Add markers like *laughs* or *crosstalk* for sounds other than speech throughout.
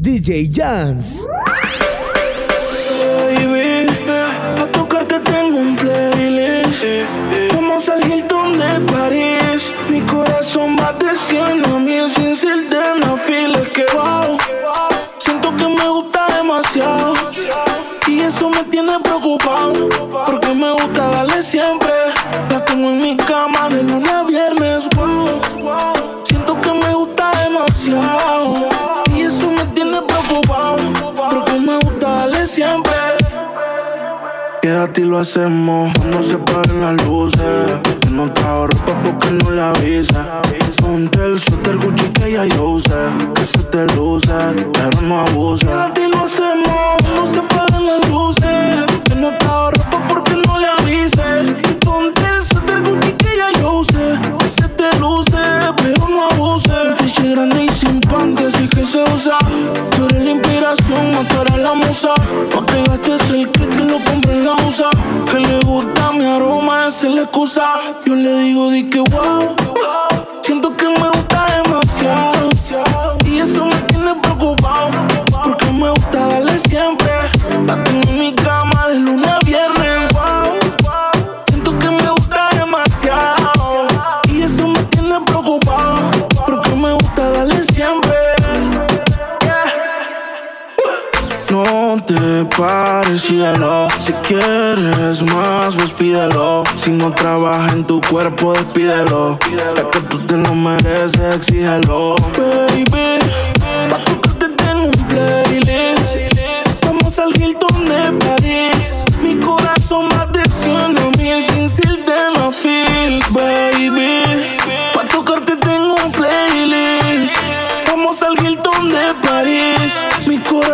DJ Jans. Baby, a tocarte tengo un playlist. Vamos al Hilton de París. Mi corazón va de 100 a 1000 sin ser de no files que wow. Siento que me gusta demasiado. Y eso me tiene preocupado. Porque me gusta darle siempre. La tengo en mi quédate y lo hacemos. No se paren las luces. consíguelo. Si quieres más, pues pídelo. Si no trabaja en tu cuerpo, despídelo. Ya que tú te lo mereces, exígelo. Baby, pa' tocarte tengo un playlist. Vamos al Hilton de París. Mi corazón más de 100 mil sin de no feel, baby.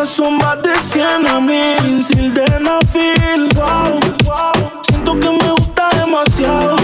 son más de 100 a mí. Sin sildenafil, wow. Siento que me gusta demasiado.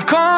Come.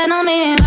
Te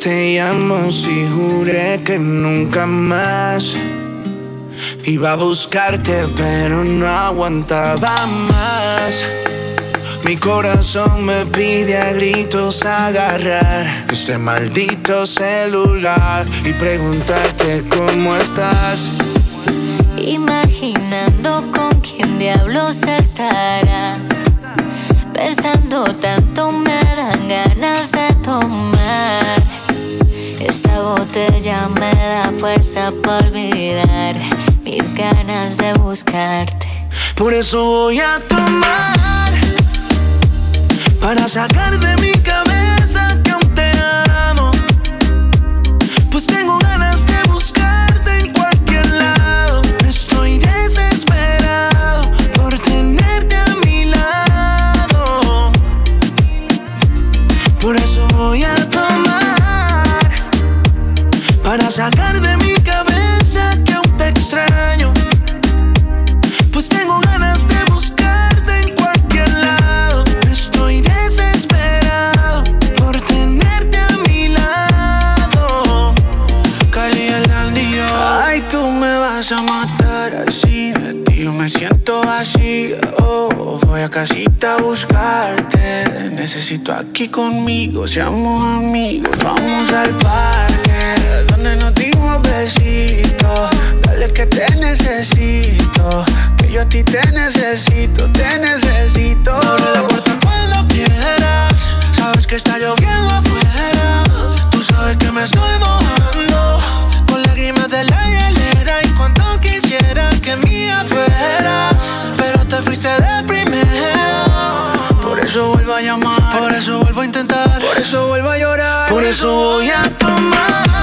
te llamo si juré que nunca más iba a buscarte, pero no aguantaba más. Mi corazón me pide a gritos agarrar este maldito celular y preguntarte cómo estás. Imaginando con quién diablos estarás Pensando tanto me dan ganas de tomar. Esta botella me da fuerza para olvidar mis ganas de buscarte. Por eso voy a tomar para sacar de mi cabeza así. Oh, voy a casita a buscarte. Necesito aquí conmigo, seamos amigos. Vamos al parque, donde nos dimos besitos. Dale que te necesito. Que yo a ti te necesito, te necesito. Abre la puerta cuando quieras. Sabes que está lloviendo afuera. Tú sabes que me estoy mojando. Con lágrimas de la eso vuelvo a llamar. Por eso vuelvo a intentar. Por eso vuelvo a llorar. Por eso voy a tomar.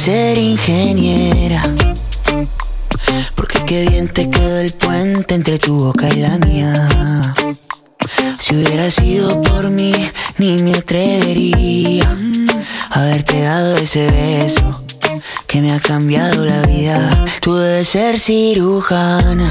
ser ingeniera. Porque qué bien te quedó el puente entre tu boca y la mía. Si hubiera sido por mí, ni me atrevería a haberte dado ese beso que me ha cambiado la vida. Tú debes ser cirujana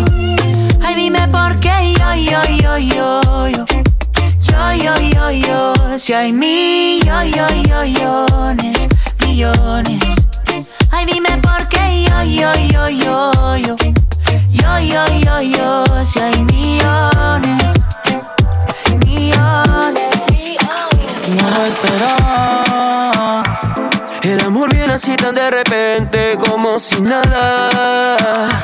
Si hay millones, millones. Ay, dime por qué yo, yo, yo, yo, yo. Yo, yo, yo, yo. Si hay millones, millones. No lo esperaba. El amor viene así tan de repente como si nada.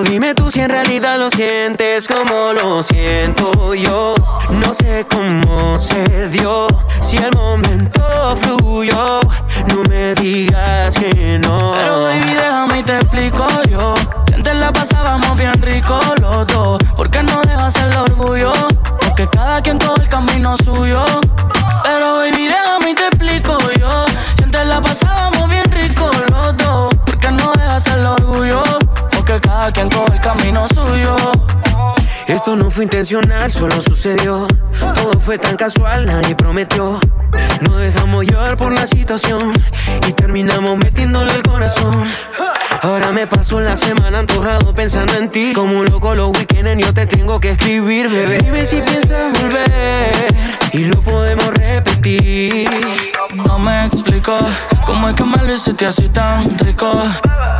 Dime tú si en realidad lo sientes como lo siento yo. No sé cómo se dio, si el momento fluyó. No me digas que no. Pero baby, déjame y te explico yo. Si antes la pasábamos bien rico los dos. ¿Por qué no dejas el orgullo? Porque cada quien coge el camino suyo. Cada quien coge el camino suyo. Esto no fue intencional, solo sucedió. Todo fue tan casual, nadie prometió. No dejamos llevar por la situación y terminamos metiéndole el corazón. Ahora me paso la semana antojado pensando en ti. Como un loco los weekends yo te tengo que escribir, bebé. Dime si piensas volver y lo podemos repetir. No me explico cómo es que me lo hiciste así tan rico.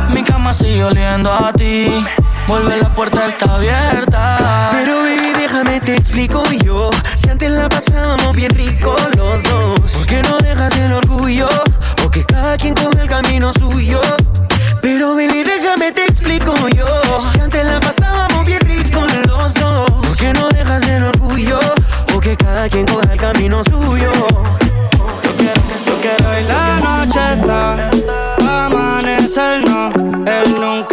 Mi cama sigue oliendo a ti. Vuelve, la puerta está abierta. Pero baby, déjame te explico yo. Si antes la pasábamos bien rico los dos. ¿Por qué no dejas el orgullo? O que cada quien coge el camino suyo. Pero baby, déjame te explico yo. Si antes la pasábamos bien rico los dos. ¿Por qué no dejas el orgullo? O que cada quien coge el camino suyo. Amanecernos. Él nunca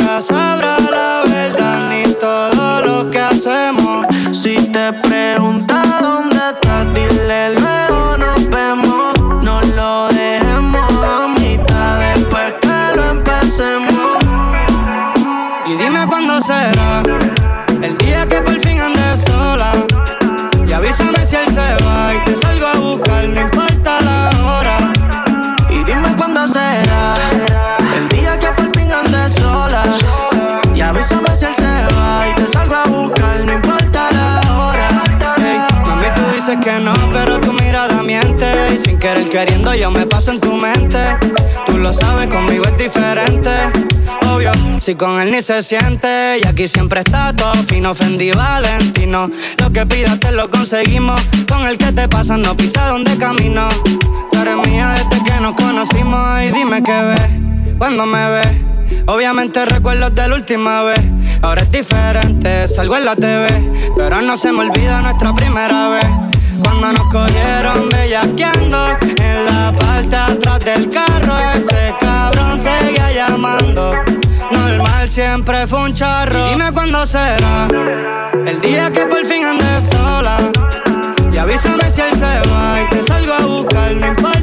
que no, pero tu mirada miente. Y sin querer queriendo, yo me paso en tu mente. Tú lo sabes, conmigo es diferente. Obvio, si con él ni se siente. Y aquí siempre está todo fino, Fendi Valentino. Lo que pidas te lo conseguimos. Con el que te pasa, no pisa donde camino. Tú mía desde que nos conocimos. Y dime qué ves cuando me ves. Obviamente recuerdos de la última vez. Ahora es diferente, salgo en la TV. Pero no se me olvida nuestra primera vez. Cuando nos cogieron bellaqueando En la parte atrás del carro Ese cabrón seguía llamando. Normal siempre fue un charro. Dime cuándo será El día que por fin andes sola. Y avísame si él se va Y te salgo a buscar, no importa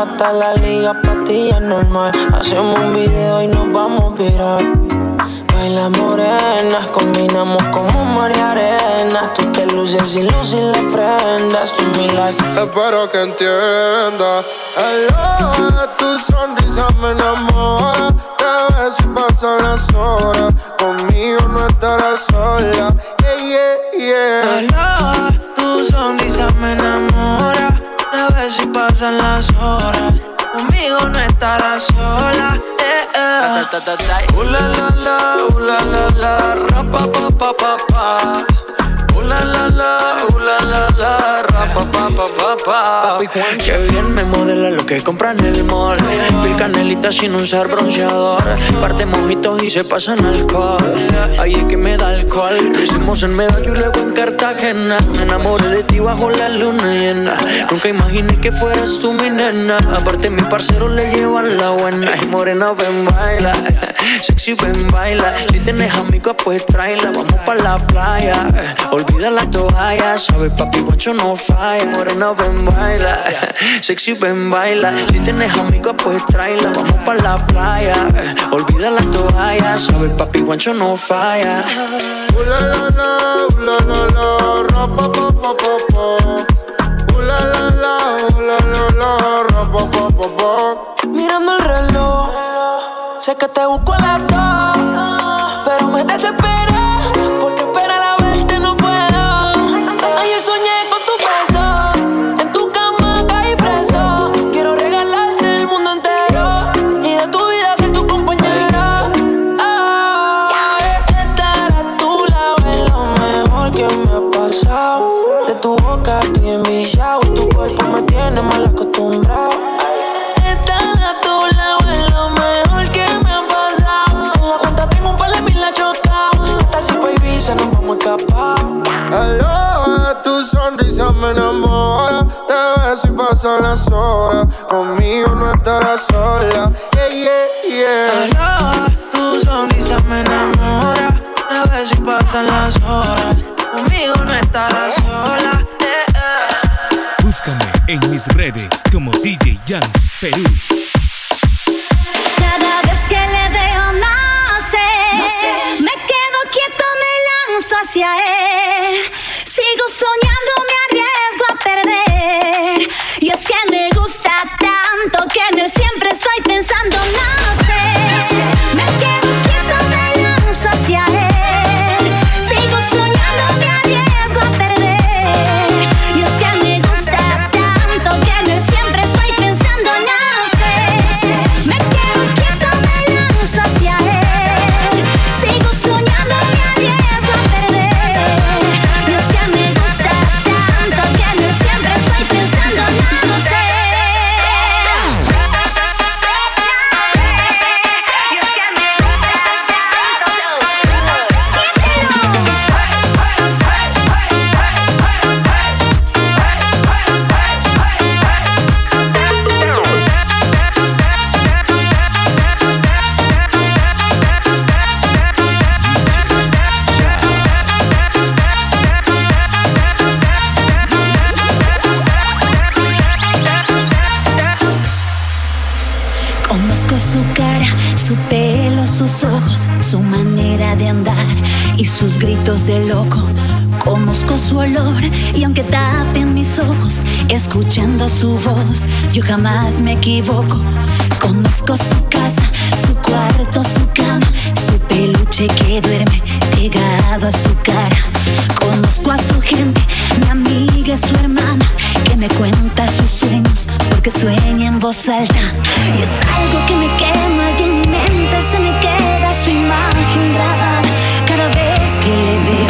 Mata la liga, pa' ti es normal. Hacemos un video y nos vamos a virar. baila morena, combinamos como mar y arena. Tú te luces y luces prendas, tú mi life. Espero que entienda. Hello, tu sonrisa me enamora. Te ves y pasan las horas. Conmigo no estarás sola. Yeah, yeah, yeah. tu sonrisa me enamora. Te ves y pasan las horas. Conmigo no estarás sola. Eh, eh. Uh, la la la, uh, la la la, ra pa pa pa pa. Uh, la la la, uh, la la la, ra pa pa pa pa pa. Papi Juan, que bien me modela lo que compra en el mall. Pil canelita sin usar bronceador. Parte mojitos y se pasan alcohol. Ahí es que me da alcohol. En Medallo y luego en Cartagena. Me enamoré de ti bajo la luna llena. Nunca imaginé que fueras tú mi nena. Aparte, mi parcero le llevan la buena. Y morena, ven, baila. Sexy, ven, baila. Si tienes amigos, pues tráela. Vamos pa' la playa. Olvida la toalla. Sabes, papi, guancho no falla. Morena, ven, baila. *laughs* Sexy, ven, baila. Si tienes amigos, pues tráela. Vamos pa' la playa. Olvida la toalla. Sabes, papi, guancho no falla. Uh, la la la, uh, la la ra pa pa pa pa pa. Uh, la la la, uh, la la la, ra pa pa pa pa. Mirando que te busco a las pero me desesperé porque esperar a verte no puedo. Ayer soñé tu sonrisa me enamora. Te ves y pasan las horas. Conmigo no estarás sola. Yeah, yeah, yeah. Hello, tu sonrisa me enamora. Te ves y pasan las horas. Conmigo no estarás sola. eh, eh. Búscame en mis redes como DJ Jans Perú. Cada vez que le veo nacer, me quedo quieto, me lanzo hacia él. Sigo soñando, y sus gritos de loco. Conozco su olor y aunque tapen mis ojos, escuchando su voz, yo jamás me equivoco. Conozco su casa, su cuarto, su cama, su peluche que duerme pegado a su cara. Conozco a su gente, mi amiga, su hermana, que me cuenta sus sueños porque sueña en voz alta. Y es algo que me quema y en mi mente se me queda su imagen. que levei